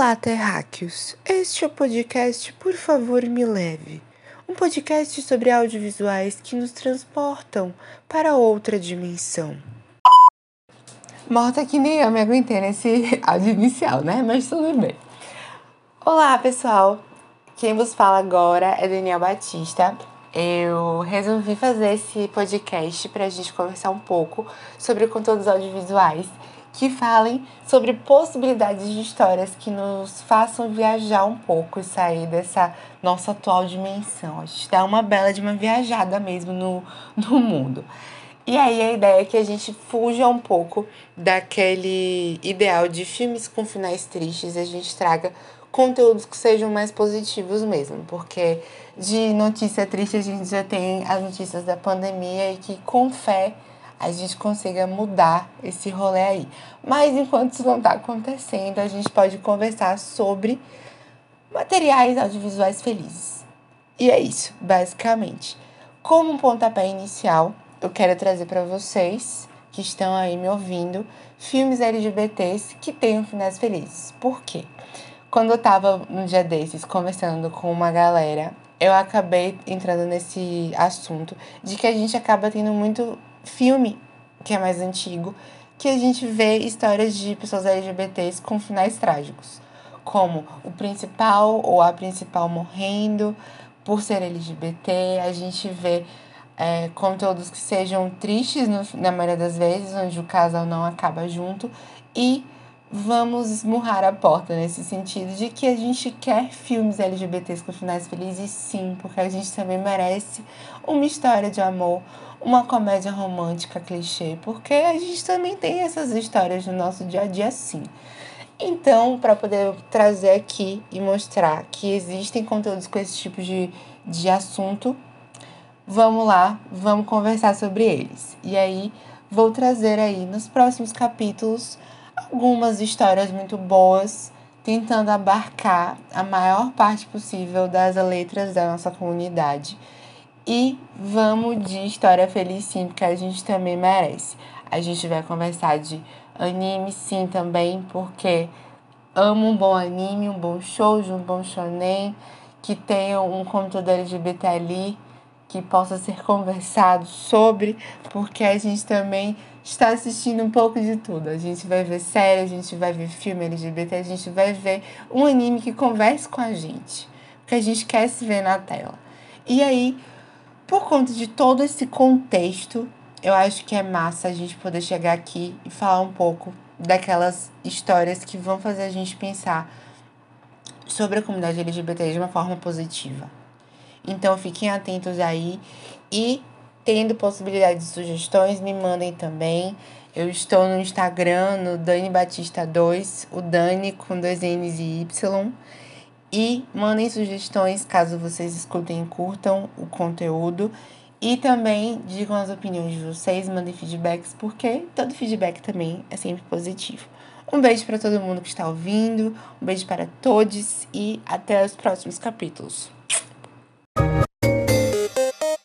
Olá, terráqueos! Este é o podcast Por Favor Me Leve, um podcast sobre audiovisuais que nos transportam para outra dimensão. Morta que nem eu me aguentei nesse áudio inicial, né? Mas tudo bem. Olá, pessoal! Quem vos fala agora é Daniel Batista. Eu resolvi fazer esse podcast para a gente conversar um pouco sobre conteúdos audiovisuais que falem sobre possibilidades de histórias que nos façam viajar um pouco e sair dessa nossa atual dimensão. A gente dá uma bela de uma viajada mesmo no, no mundo. E aí a ideia é que a gente fuja um pouco daquele ideal de filmes com finais tristes e a gente traga conteúdos que sejam mais positivos mesmo, porque de notícia triste a gente já tem as notícias da pandemia e que com fé a gente consiga mudar esse rolê aí. Mas enquanto isso não está acontecendo, a gente pode conversar sobre materiais audiovisuais felizes. E é isso, basicamente. Como um pontapé inicial, eu quero trazer para vocês que estão aí me ouvindo filmes LGBTs que tenham finais felizes. Por quê? Quando eu tava um dia desses conversando com uma galera, eu acabei entrando nesse assunto de que a gente acaba tendo muito filme, que é mais antigo, que a gente vê histórias de pessoas LGBTs com finais trágicos, como o principal ou a principal morrendo por ser LGBT, a gente vê é, conteúdos que sejam tristes no, na maioria das vezes, onde o casal não acaba junto, e vamos esmurrar a porta nesse sentido de que a gente quer filmes LGBTs com finais felizes, sim, porque a gente também merece uma história de amor, uma comédia romântica clichê, porque a gente também tem essas histórias no nosso dia a dia, sim. Então, para poder trazer aqui e mostrar que existem conteúdos com esse tipo de, de assunto, vamos lá, vamos conversar sobre eles. E aí, vou trazer aí nos próximos capítulos algumas histórias muito boas, tentando abarcar a maior parte possível das letras da nossa comunidade. E vamos de história feliz sim, porque a gente também merece. A gente vai conversar de anime sim também, porque amo um bom anime, um bom shoujo, um bom shonen, que tenha um conteúdo LGBT ali, que possa ser conversado sobre, porque a gente também está assistindo um pouco de tudo. A gente vai ver série, a gente vai ver filme LGBT, a gente vai ver um anime que converse com a gente. Porque a gente quer se ver na tela. E aí, por conta de todo esse contexto, eu acho que é massa a gente poder chegar aqui e falar um pouco daquelas histórias que vão fazer a gente pensar sobre a comunidade LGBT de uma forma positiva. Então fiquem atentos aí e tendo possibilidade de sugestões, me mandem também. Eu estou no Instagram, no Dani Batista 2, o Dani com dois N's e Y. E mandem sugestões caso vocês escutem e curtam o conteúdo. E também digam as opiniões de vocês, mandem feedbacks, porque todo feedback também é sempre positivo. Um beijo para todo mundo que está ouvindo, um beijo para todos e até os próximos capítulos.